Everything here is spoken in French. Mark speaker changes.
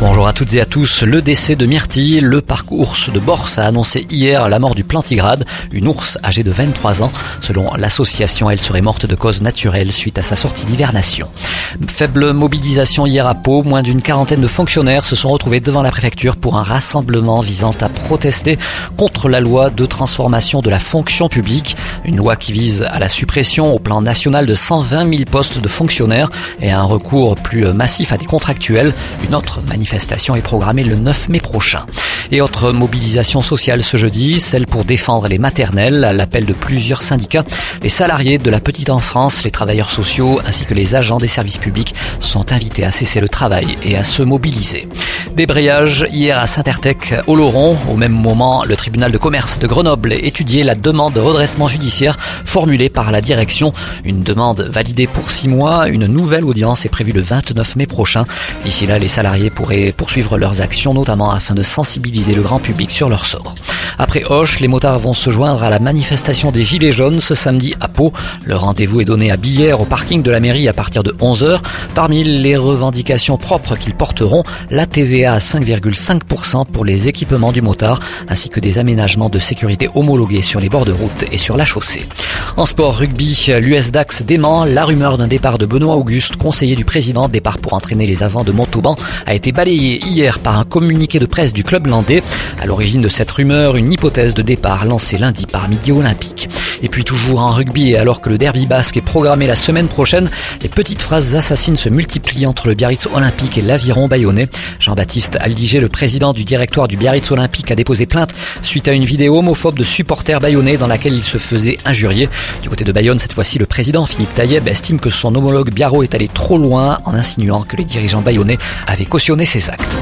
Speaker 1: Bonjour à toutes et à tous. Le décès de Myrtille, le parc ours de Bors a annoncé hier la mort du plantigrade, une ours âgée de 23 ans. Selon l'association, elle serait morte de cause naturelle suite à sa sortie d'hivernation. Faible mobilisation hier à Pau, moins d'une quarantaine de fonctionnaires se sont retrouvés devant la préfecture pour un rassemblement visant à protester contre la loi de transformation de la fonction publique, une loi qui vise à la suppression au plan national de 120 000 postes de fonctionnaires et à un recours plus massif à des contractuels. Une autre manifestation est programmée le 9 mai prochain. Et autre mobilisation sociale ce jeudi, celle pour défendre les maternelles, à l'appel de plusieurs syndicats. Les salariés de la petite enfance, les travailleurs sociaux ainsi que les agents des services publics sont invités à cesser le travail et à se mobiliser. Débrayage hier à Saint-Ertec, au Laurent. Au même moment, le tribunal de commerce de Grenoble étudiait la demande de redressement judiciaire formulée par la direction. Une demande validée pour six mois. Une nouvelle audience est prévue le 29 mai prochain. D'ici là, les salariés pourraient poursuivre leurs actions, notamment afin de sensibiliser le grand public sur leur sort. Après Hoche, les motards vont se joindre à la manifestation des Gilets jaunes ce samedi à Pau. Le rendez-vous est donné à Billère au parking de la mairie à partir de 11h. Parmi les revendications propres qu'ils porteront, la TVA à 5,5% pour les équipements du motard, ainsi que des aménagements de sécurité homologués sur les bords de route et sur la chaussée. En sport rugby, l'US Dax dément la rumeur d'un départ de Benoît Auguste, conseiller du président, départ pour entraîner les avants de Montauban, a été balayé hier par un communiqué de presse du club landais. À l'origine de cette rumeur, une hypothèse de départ lancée lundi par Midi Olympique. Et puis toujours en rugby, et alors que le derby basque est programmé la semaine prochaine, les petites phrases assassines se multiplient entre le Biarritz Olympique et l'Aviron Bayonnais. Jean-Baptiste Aldiger, le président du directoire du Biarritz Olympique, a déposé plainte suite à une vidéo homophobe de supporters bayonnais dans laquelle il se faisait injurier. Du côté de Bayonne, cette fois-ci, le président Philippe Taïeb estime que son homologue Biarro est allé trop loin en insinuant que les dirigeants bayonnais avaient cautionné ces actes.